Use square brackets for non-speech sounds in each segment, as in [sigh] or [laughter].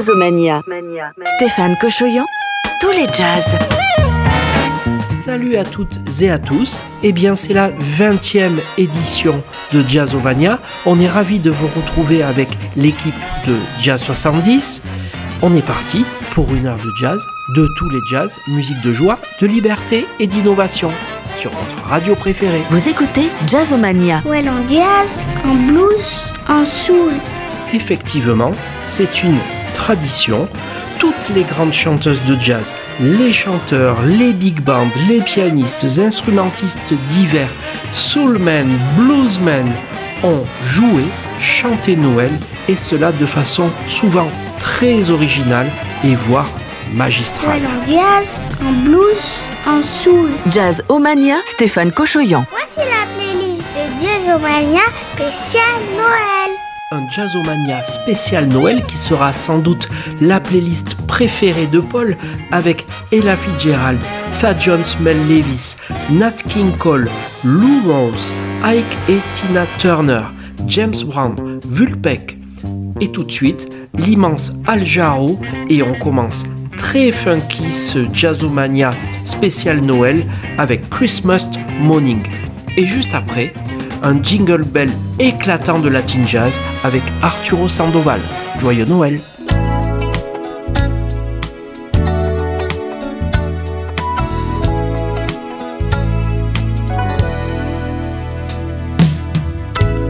Jazzomania. Stéphane Cochoyan, tous les jazz. Salut à toutes et à tous. Eh bien, c'est la 20e édition de Jazzomania. On est ravis de vous retrouver avec l'équipe de Jazz 70. On est parti pour une heure de jazz, de tous les jazz, musique de joie, de liberté et d'innovation sur votre radio préférée. Vous écoutez Jazzomania. Ouais, en jazz, en blues, en soul. Effectivement, c'est une tradition. Toutes les grandes chanteuses de jazz, les chanteurs, les big bands, les pianistes, instrumentistes divers, soulmen, bluesmen ont joué, chanté Noël et cela de façon souvent très originale et voire magistrale. En jazz, en blues, en soul. Jazz Omania, Stéphane Cochoyan. Voici la playlist de Jazzomania spécial Noël. Un Jazzomania spécial Noël qui sera sans doute la playlist préférée de Paul avec Ella Fitzgerald, Fat Jones, Mel Levis, Nat King Cole, Lou Rawls, Ike et Tina Turner, James Brown, Vulpec. Et tout de suite, l'immense Al Jarreau et on commence très funky ce Jazzomania spécial Noël avec Christmas Morning. Et juste après, un jingle bell éclatant de latin jazz avec Arturo Sandoval. Joyeux Noël!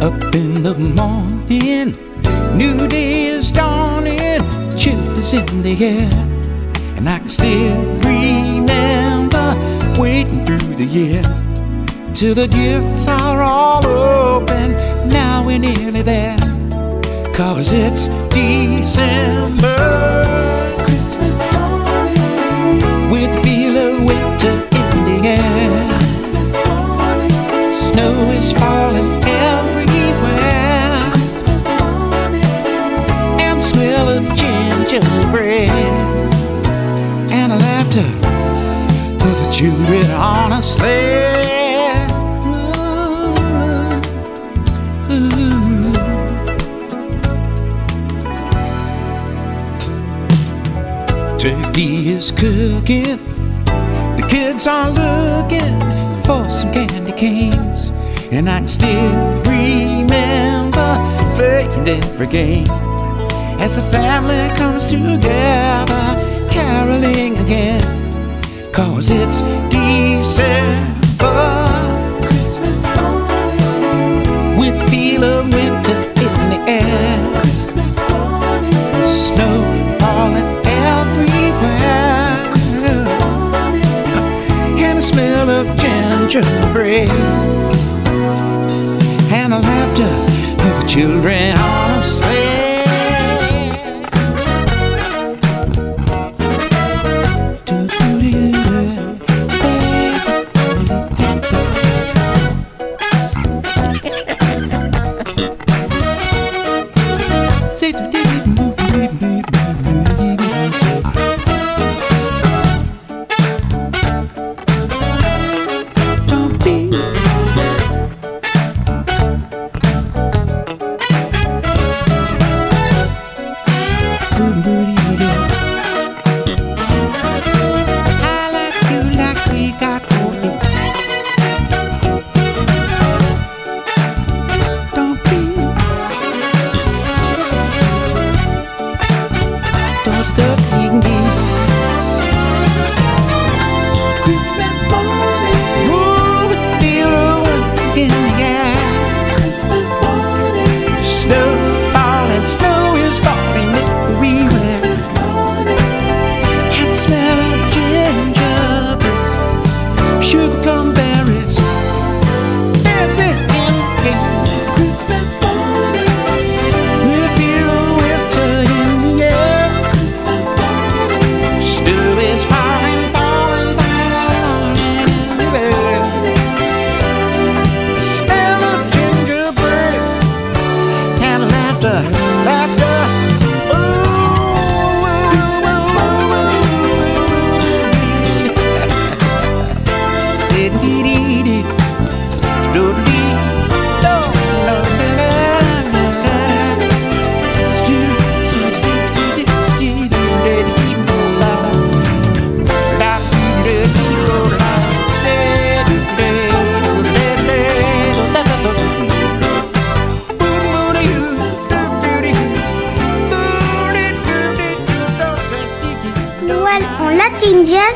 Up in the morning, new day is dawning, chill is in the air, and I can still remember waiting through the year till the gifts are all open. Now we're nearly there, cause it's December. Christmas morning, with the feel of winter in the air. Christmas morning, snow is falling everywhere. Christmas morning, and the smell of gingerbread and the laughter of the children on a sleigh. Turkey is cooking. The kids are looking for some candy canes. And I can still remember playing every game as the family comes together, caroling again. Cause it's December. Christmas morning. With the feel of winter in the air. Christmas morning. Snow falling everywhere. Christmas morning. And the smell of gingerbread. And the laughter of children on a sleigh.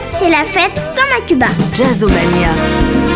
C'est la fête comme à Cuba. Jazzomania.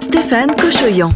Stéphane Cochoyan.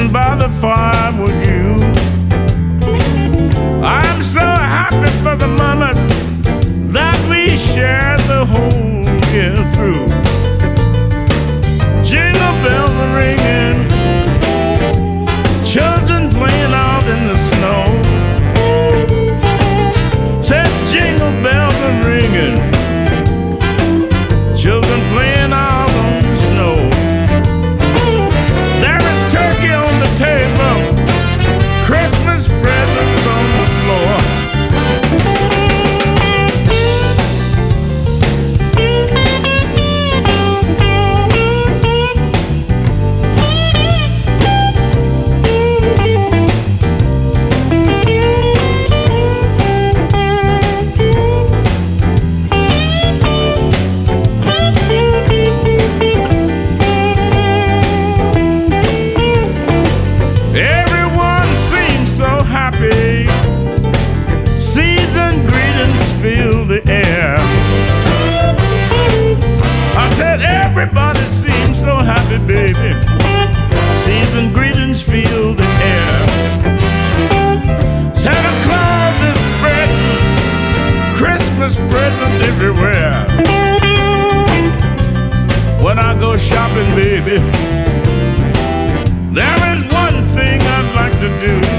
Sitting by the fire with you. I'm so happy for the moment that we share the whole year through. Jingle bells are ringing. When I go shopping, baby. There is one thing I'd like to do.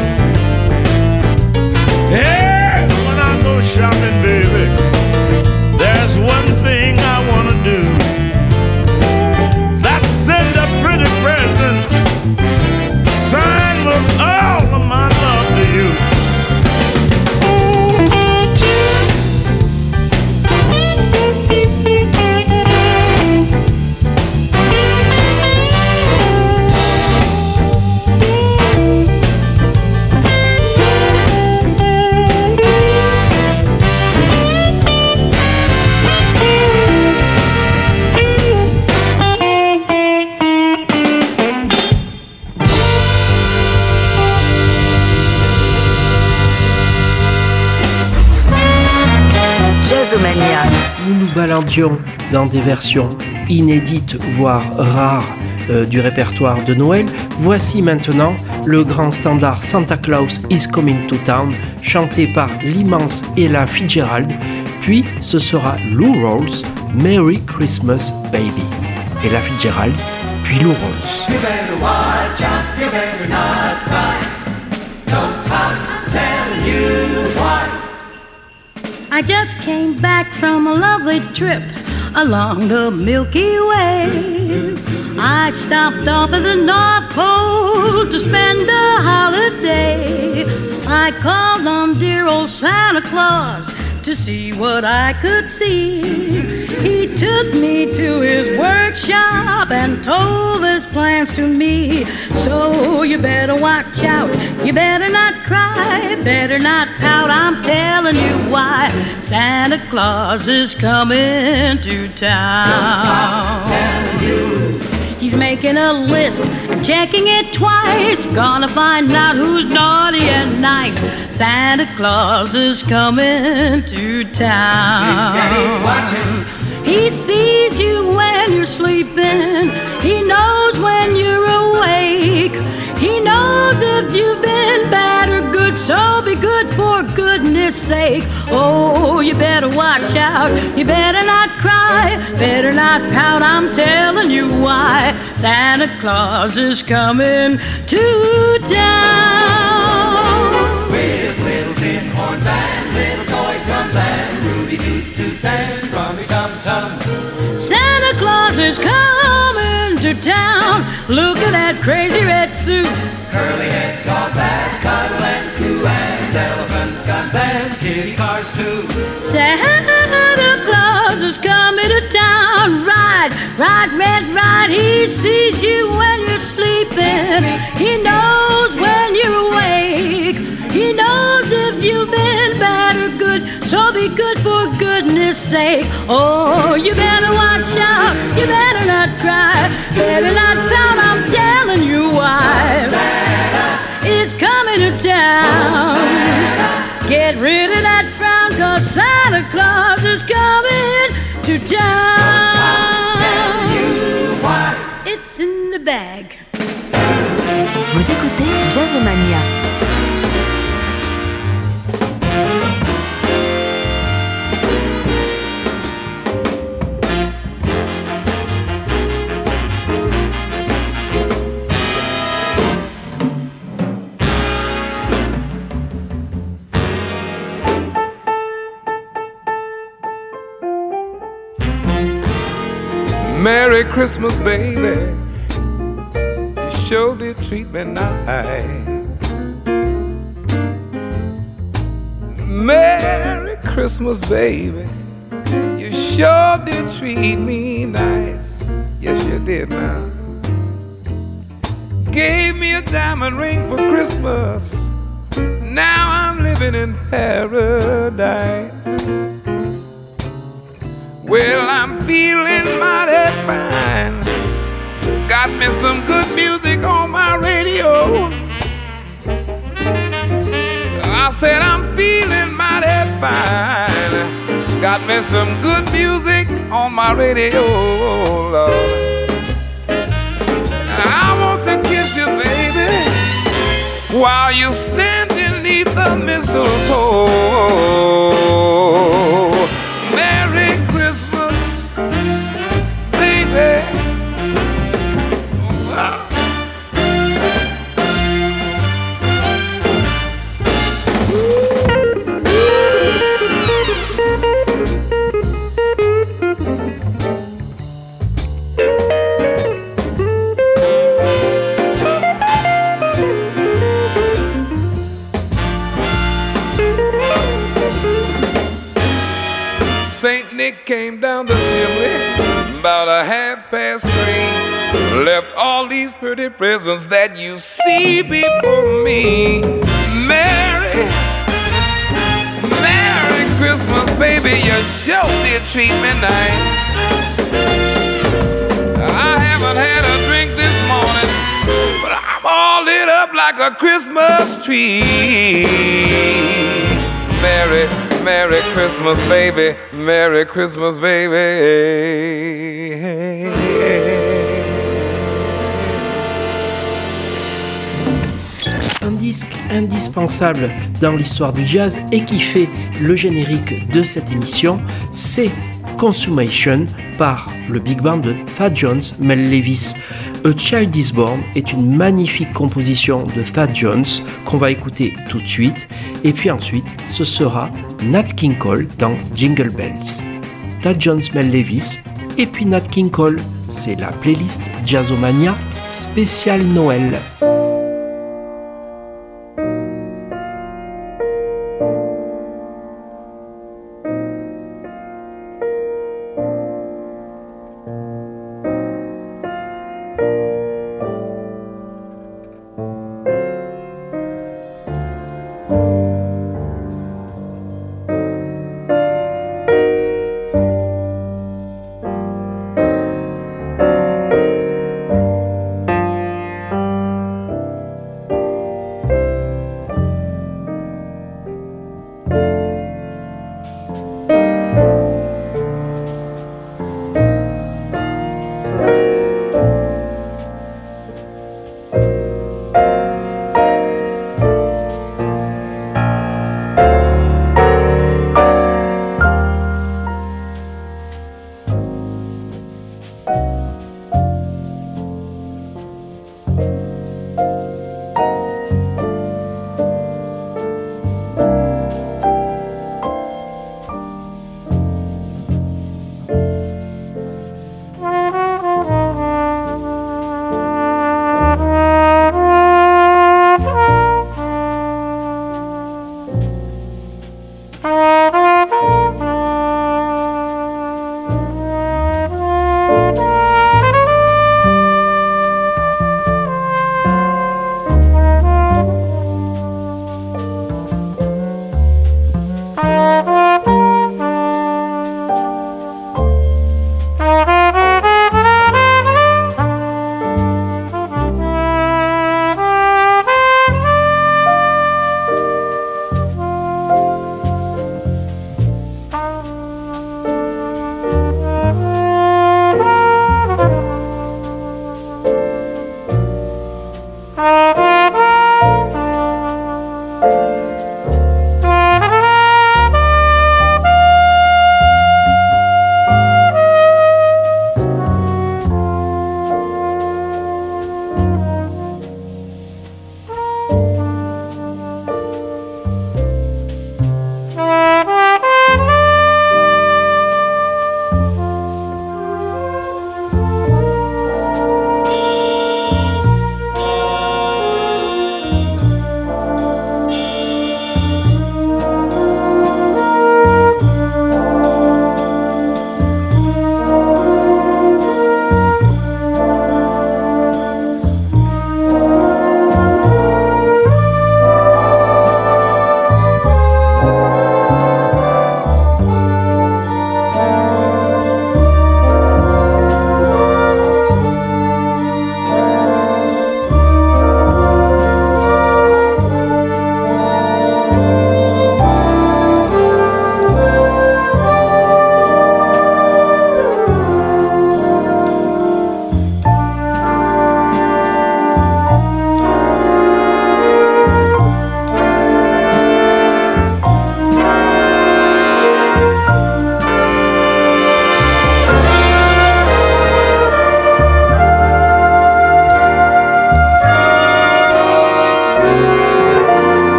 Dans des versions inédites, voire rares, euh, du répertoire de Noël. Voici maintenant le grand standard Santa Claus is Coming to Town, chanté par l'immense Ella Fitzgerald. Puis ce sera Lou Rawls, Merry Christmas Baby. Ella Fitzgerald, puis Lou Rawls. I just came back from a lovely trip along the Milky Way. I stopped off at the North Pole to spend a holiday. I called on dear old Santa Claus to see what I could see. Took me to his workshop and told his plans to me. So you better watch out, you better not cry, better not pout. I'm telling you why Santa Claus is coming to town. He's making a list and checking it twice. Gonna find out who's naughty and nice. Santa Claus is coming to town. He sees you when you're sleeping. He knows when you're awake. He knows if you've been bad or good. So be good for goodness sake. Oh, you better watch out. You better not cry. Better not pout. I'm telling you why. Santa Claus is coming to town. Is coming to to town. Look at that crazy red suit. Curly head calls that cuddle and coo and elephant guns and kitty cars too. Santa Claus is coming to town. Ride, ride, red, ride. He sees you when you're sleeping. He knows when you're awake. He knows if you've been bad or good. So be good for sake. Oh, you better watch out. You better not cry. Better not pout. I'm telling you why. Santa is coming to town. Get rid of that frown, cause Santa Claus is coming to town. It's in the bag. Vous écoutez Jazzomania. Merry Christmas, baby. You sure did treat me nice. Merry Christmas, baby. You sure did treat me nice. Yes, you did now. Gave me a diamond ring for Christmas. Now I'm living in paradise. Well, I'm feeling mighty fine. Got me some good music on my radio. I said I'm feeling mighty fine. Got me some good music on my radio, Lord. I want to kiss you, baby, while you're standing neath the mistletoe. Left all these pretty presents that you see before me. Merry, Merry Christmas, baby. You sure did treat me nice. I haven't had a drink this morning, but I'm all lit up like a Christmas tree. Merry, Merry Christmas, baby. Merry Christmas, baby. Indispensable dans l'histoire du jazz et qui fait le générique de cette émission, c'est Consumation par le big band de Fat Jones, Mel Levis. A Child is Born est une magnifique composition de Fat Jones qu'on va écouter tout de suite. Et puis ensuite, ce sera Nat King Cole dans Jingle Bells. Fat Jones, Mel Levis et puis Nat King Cole. C'est la playlist Jazzomania spéciale Noël.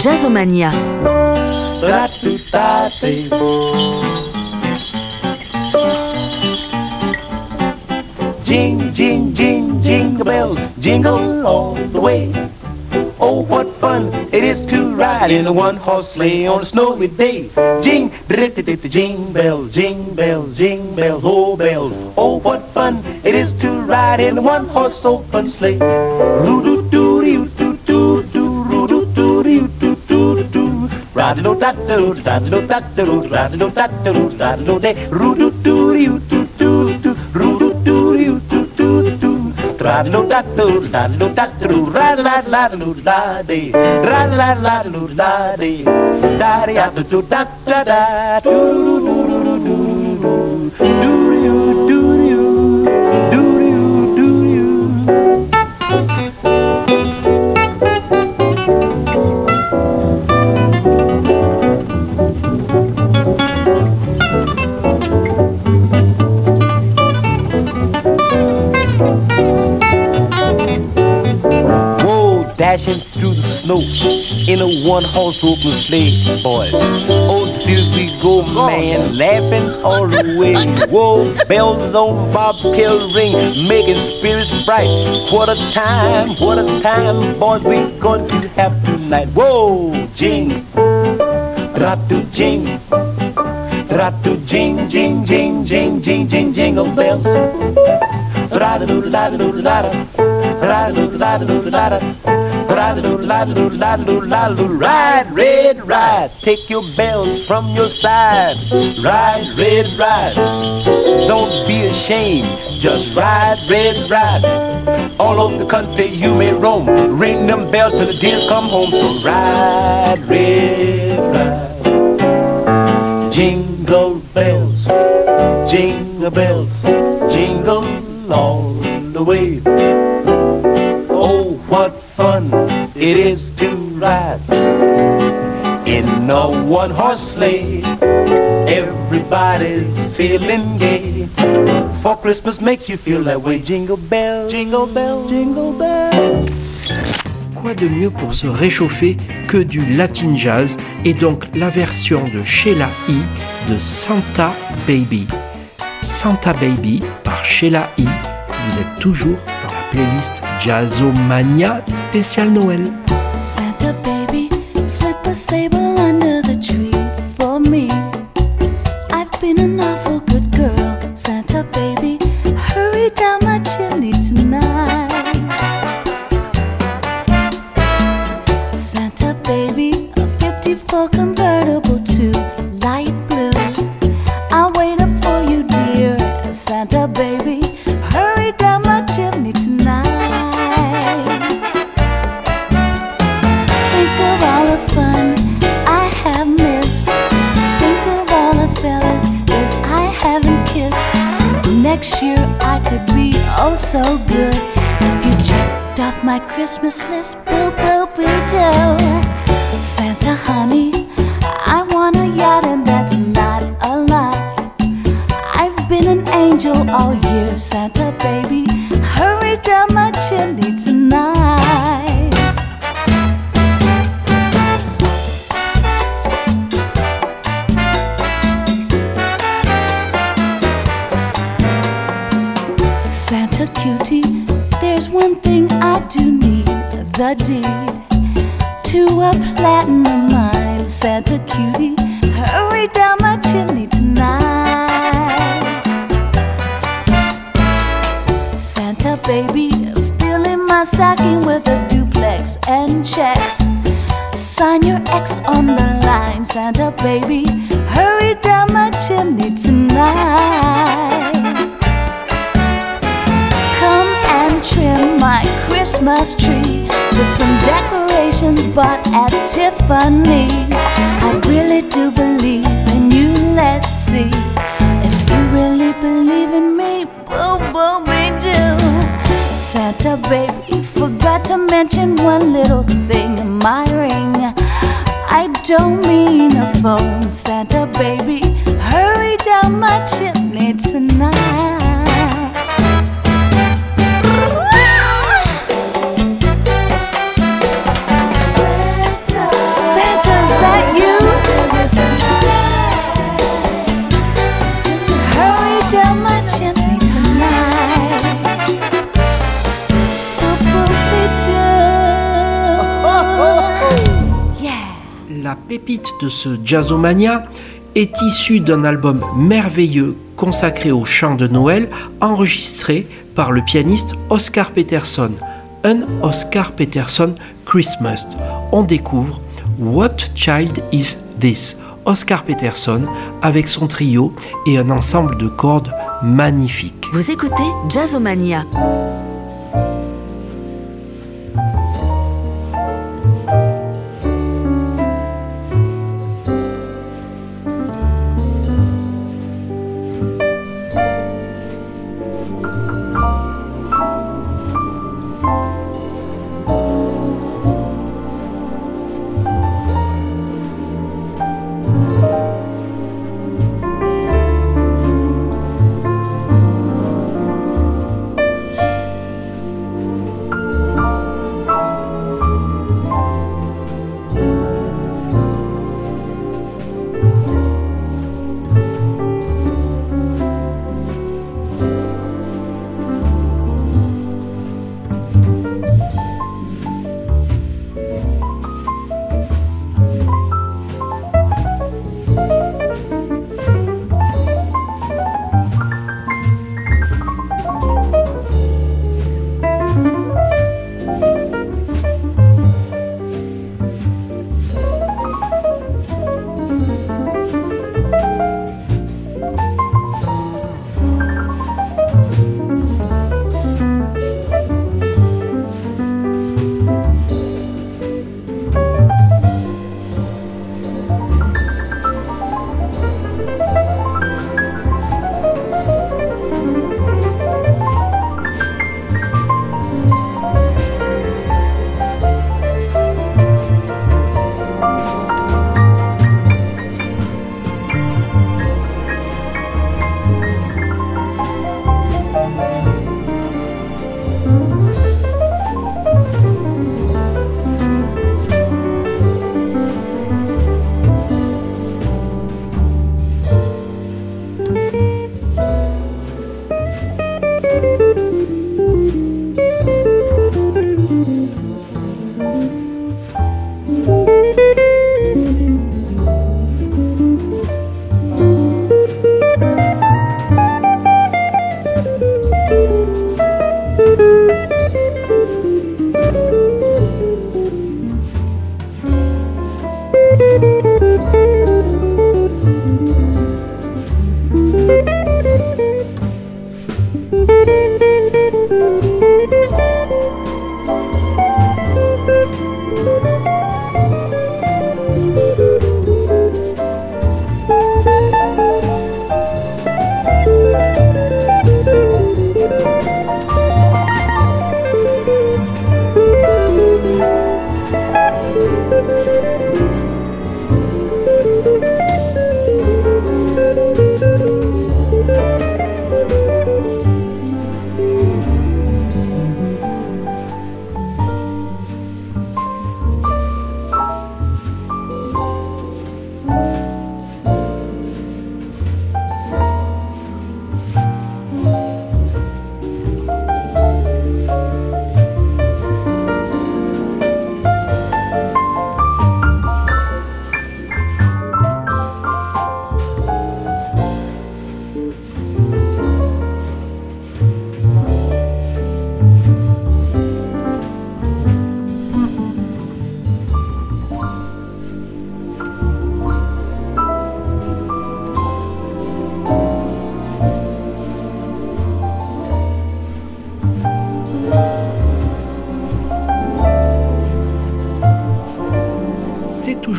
Jazzomania. Jing, jing, jing, jingle bells, jingle all the way. Oh, what fun it is to ride in a one-horse sleigh on a snowy day. Jing, jing bells, jing bells, jing bells, oh bells. Oh, what fun it is to ride in a one-horse open sleigh. Roo Radlo da do, radlo da do, radlo da do, radlo de, rudu do you do do do, rudu do you do do do, radlo da do, radlo da do, ra la la lu la de, ra la la lu la de, da da do da da da, do do do do do do do. Snow in a one-horse open sleigh, boys. Oh, the we go, man, laughing all the way. [laughs] Whoa, bells on bobtail ring, making spirits bright. What a time, what a time, boys, we going to have tonight. Whoa, jing, ratu jing, ratu jing, jing, jing, jing, jing, jing, jingle bells. Ra-da-doo-da-da-doo-da-da. Ra-da-doo-da-da-doo-da-da. Ra-da-doo-da-da-doo-da-da-doo-da-da. Ride, red, ride. Take your bells from your side. Ride, red, ride. Don't be ashamed. Just ride, red, ride. All over the country you may roam. Ring them bells till the deers come home. So ride, red, ride. Jingle bells, jingle bells, jingle all the way. One-horse sleigh. Everybody's feeling gay. For Christmas makes you feel that way. Jingle bell, jingle bell, jingle bell. Quoi de mieux pour se réchauffer que du latin jazz et donc la version de Sheila E. de Santa Baby? Santa Baby par Sheila E. Vous êtes toujours dans la playlist Jazzomania spécial Noël. Santa baby, a sable under the tree for me. So good if you checked off my Christmas list. Boo boo be do. Santa honey, I want a yacht and that's not a lie. I've been an angel all year, Santa baby. The deed to a platinum mine. Santa cutie, hurry down my chimney tonight. Santa baby, filling my stocking with a duplex and checks. Sign your X on the line, Santa baby. Hurry down my chimney tonight. Come and trim my Christmas tree with some decorations bought at Tiffany. I really do believe in you. Let's see if you really believe in me. Boo boo we do. Santa baby, you forgot to mention one little thing my ring. I don't mean a phone, Santa baby. Hurry down my chimney tonight. Pépite de ce Jazzomania est issue d'un album merveilleux consacré au chant de Noël enregistré par le pianiste Oscar Peterson, un Oscar Peterson Christmas. On découvre What Child Is This? Oscar Peterson avec son trio et un ensemble de cordes magnifiques. Vous écoutez Jazzomania.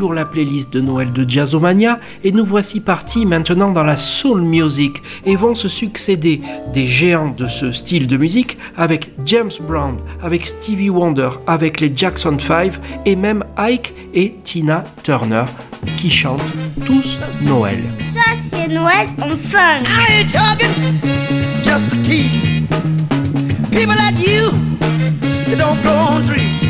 La playlist de Noël de Jazzomania et nous voici partis maintenant dans la soul music et vont se succéder des géants de ce style de musique avec James Brown, avec Stevie Wonder, avec les Jackson 5 et même Ike et Tina Turner qui chantent tous Noël. Ça c'est Noël en fun. I ain't talking just a tease. People like you, they don't grow on trees.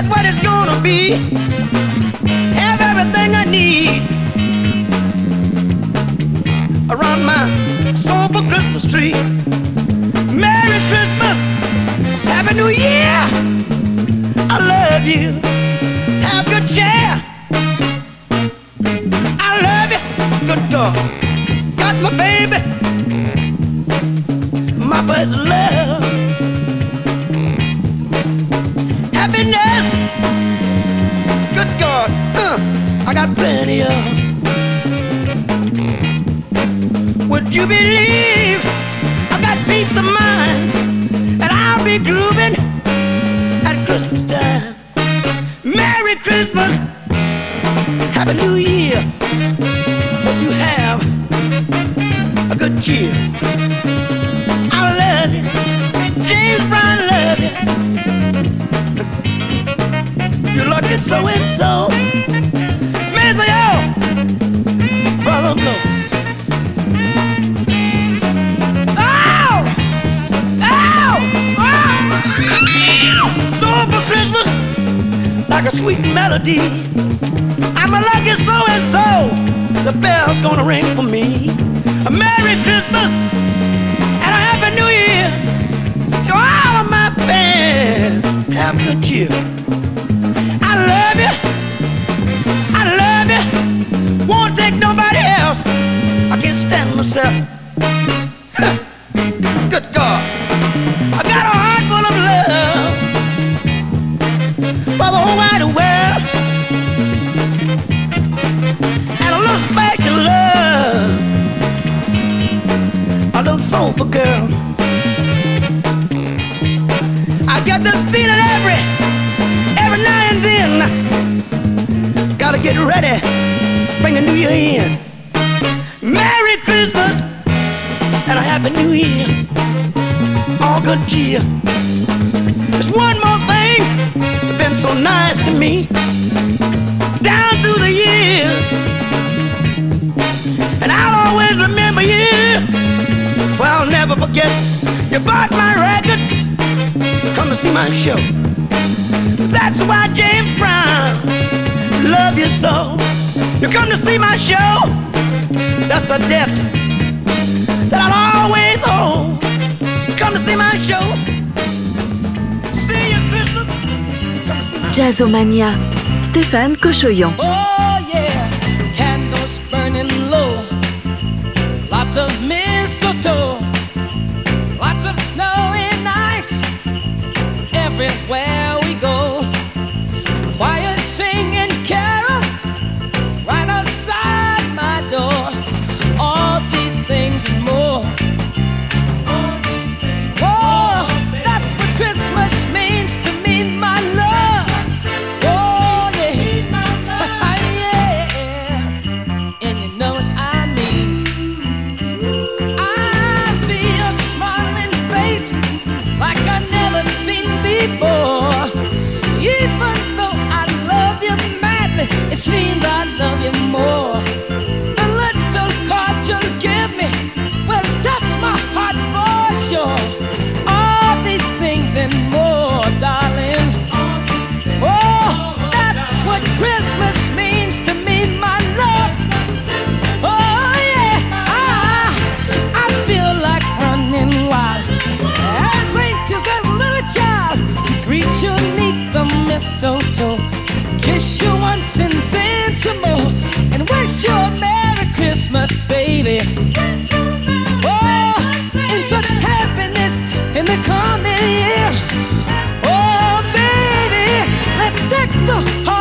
That's what it's gonna be. Have everything I need around my sober Christmas tree. Merry Christmas, Happy New Year. I love you. Have good cheer. I love you. Good God. Got my baby. My first love. God. Uh, I got plenty of. Would you believe I got peace of mind and I'll be grooving at Christmas time? Merry Christmas, Happy New Year. Hope you have a good cheer. So and so. Miss you, oh, brother blow. Ow! Oh, Ow! Oh, Ow! Soul for Christmas, like a sweet melody. I'm a lucky so and so. The bell's gonna ring for me. A Merry Christmas and a Happy New Year to all of my fans. Have good cheer. I love you. I love you. Won't take nobody else. I can't stand myself. Come to see my show. That's why James Brown love you so. You come to see my show. That's a debt that I'll always owe. Come to see my show. See you Christmas. Come to see my Jazzomania. Stéphane Cochoyan. Oh yeah, candles burning low, lots of mistletoe, everywhere it seems I love you more. The little card you'll give me will touch my heart for sure. All these things and more, darling. Oh, that's what Christmas means to me, my love. Oh yeah, I, I feel like running wild as anxious as a little child to greet you neath the mistletoe, kiss you once and more, and wish you a Merry Christmas, baby. Oh, in such happiness in the coming year. Oh, baby, let's deck the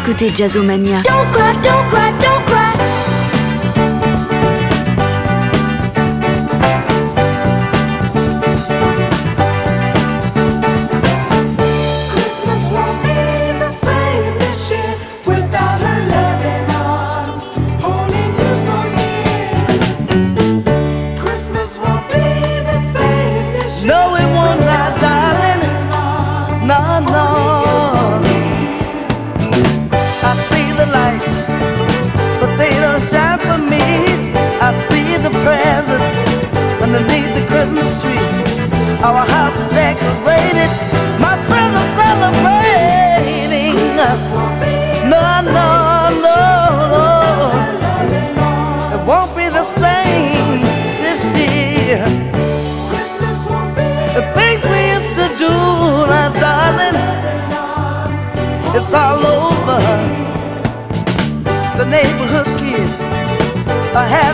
écoutez Jazzomania. Don't cry, don't cry, don't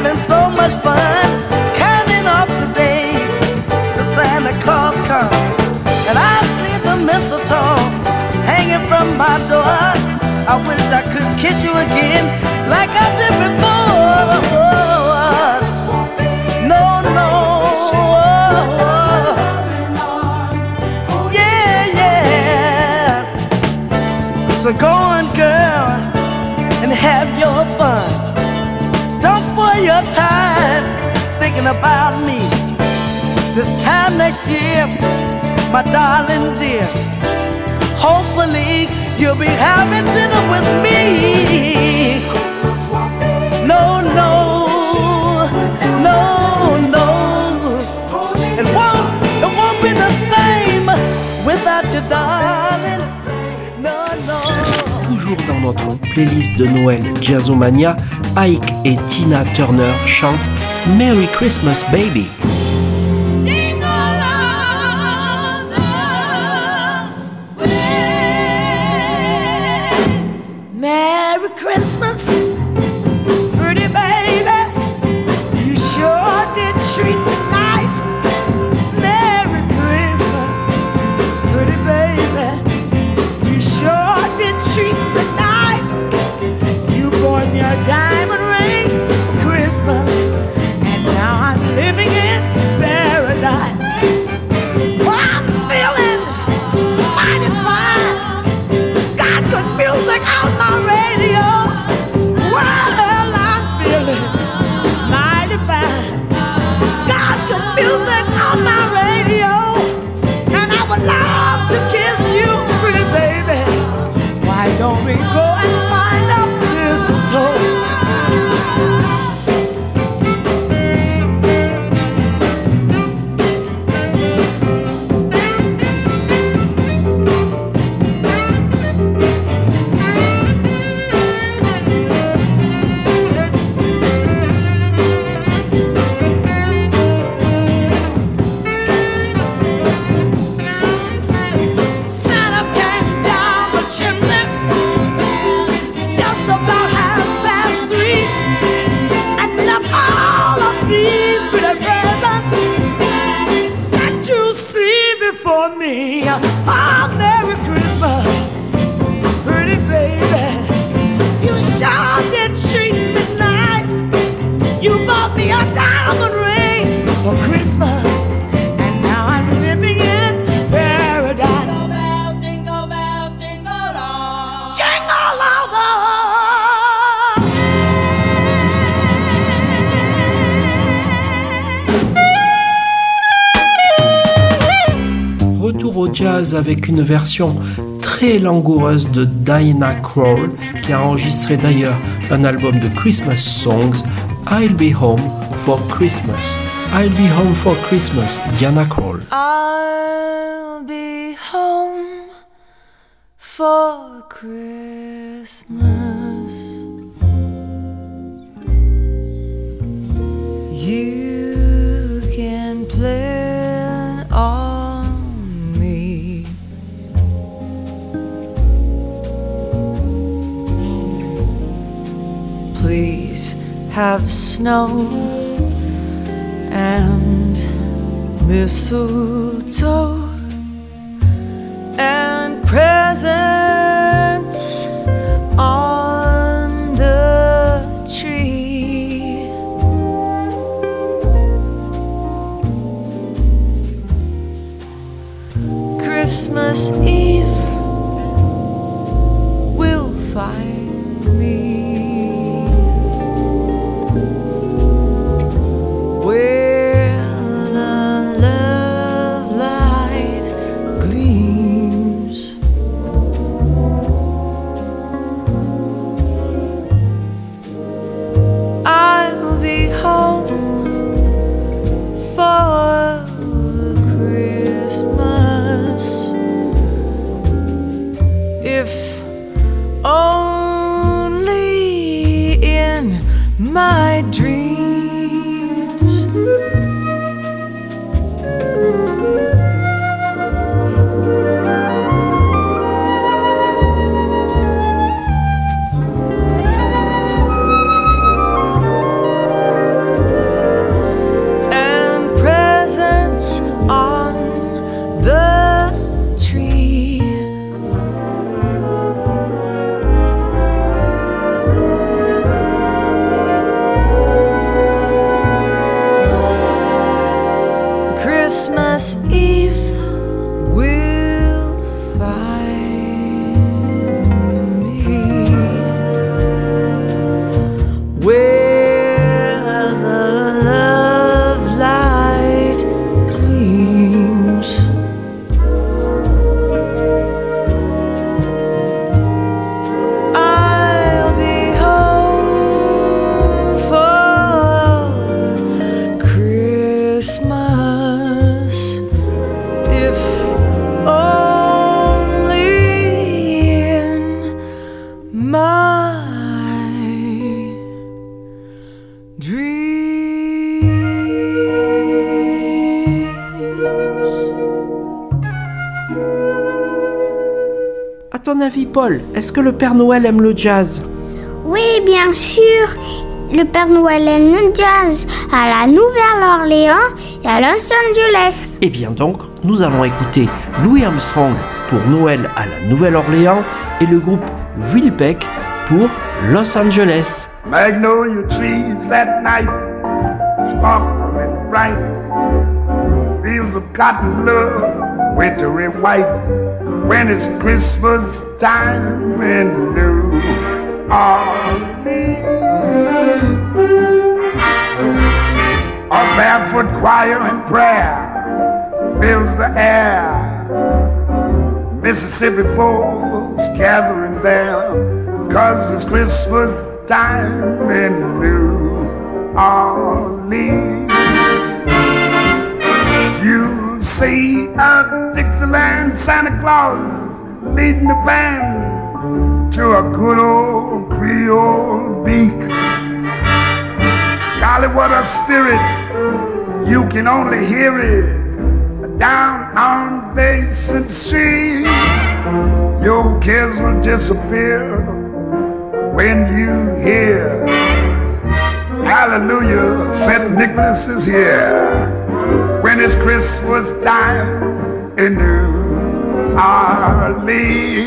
having so much fun, counting off the days till Santa Claus comes. And I see the mistletoe hanging from my door. I wish I could kiss you again like I did before. No, no. Yeah, yeah. So go on, girl, and have your fun. Toujours dans notre playlist de Noël Jazzomania, Ike et Tina Turner chantent Merry Christmas Baby. Music avec une version très langoureuse de Diana Krall, qui a enregistré d'ailleurs un album de Christmas songs, I'll Be Home for Christmas. I'll Be Home for Christmas, Diana Krall. I'll have snow and mistletoe Christmas Eve. Paul, est-ce que le Père Noël aime le jazz? Oui, bien sûr. Le Père Noël aime le jazz à la Nouvelle-Orléans et à Los Angeles. Eh bien donc, nous allons écouter Louis Armstrong pour Noël à la Nouvelle-Orléans et le groupe Wilbeck pour Los Angeles. Magnolia trees at night sparkle and bright. Fields of cotton love, wintry white. When it's Christmas time in New Orleans. A barefoot choir and prayer fills the air. Mississippi folks gathering there, cause it's Christmas time in New Orleans. You see a Dixieland Santa Claus leading the band to a good old Creole beak. Golly, what a spirit! You can only hear it down on Basin Street. Your kids will disappear when you hear Hallelujah, St. Nicholas is here. When it's Christmas time in New Orleans.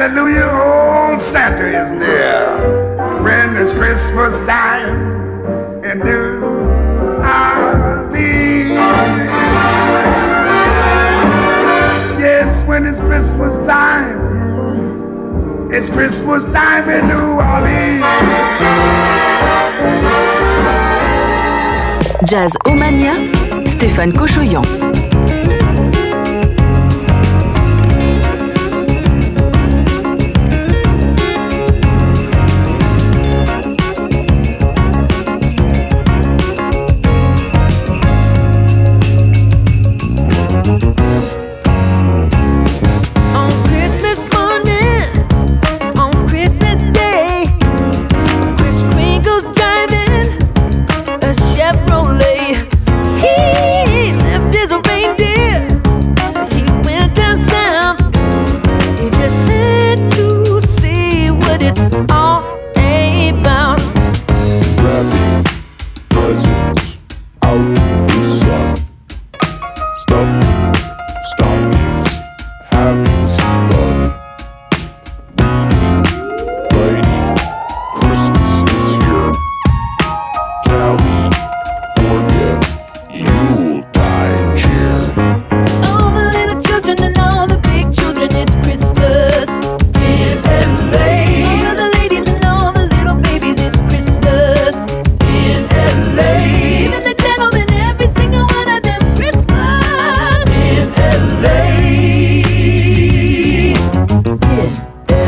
Hallelujah, old Santa is near. When it's Christmas time in New Orleans. Yes, when it's Christmas time. It's Christmas time in New Orleans. Jazzomania, Stéphane Cochoyan.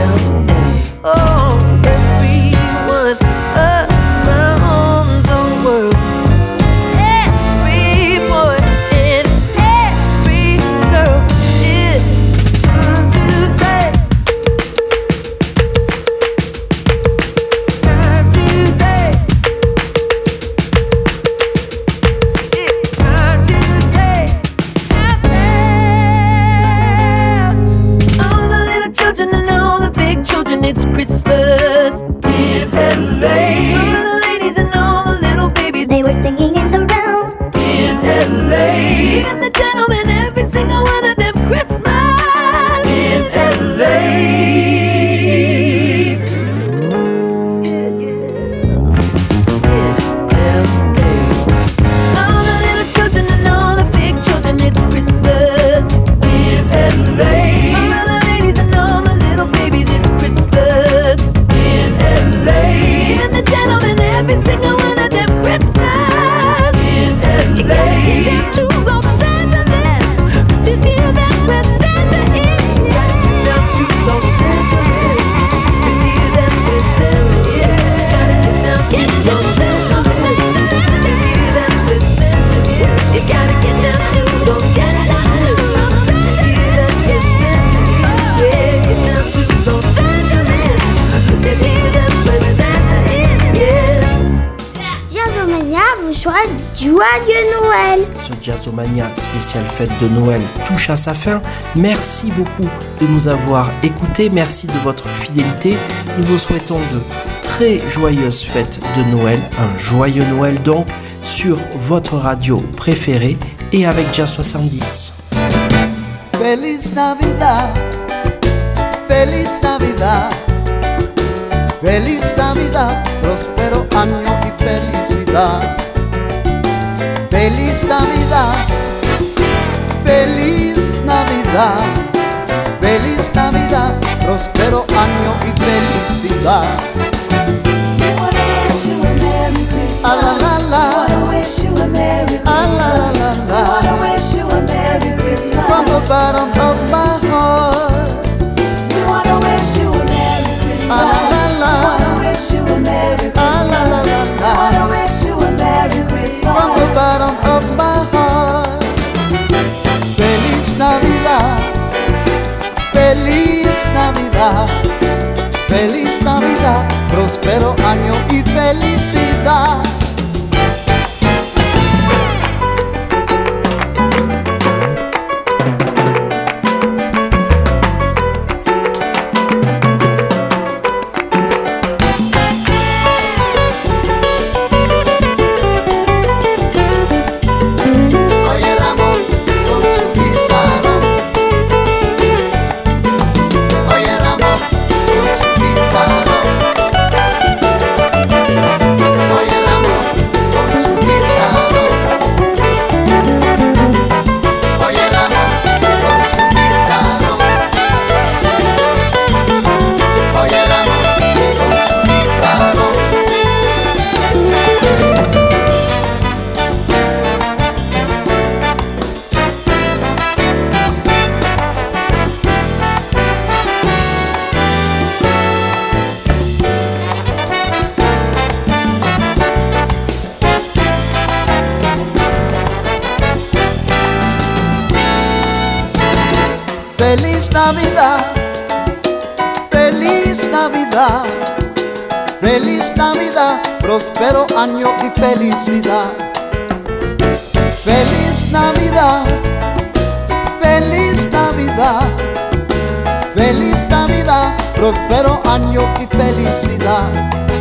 Yeah. fête de Noël touche à sa fin. Merci beaucoup de nous avoir écoutés, merci de votre fidélité. Nous vous souhaitons de très joyeuses fêtes de Noël, un joyeux Noël donc, sur votre radio préférée et avec Jazz 70. Feliz Feliz Navidad, próspero año y felicidad. A la la la, a. engaño y felicidad. Feliz Navidad, próspero año y felicidad. Feliz Navidad, feliz Navidad, feliz Navidad, próspero año y felicidad.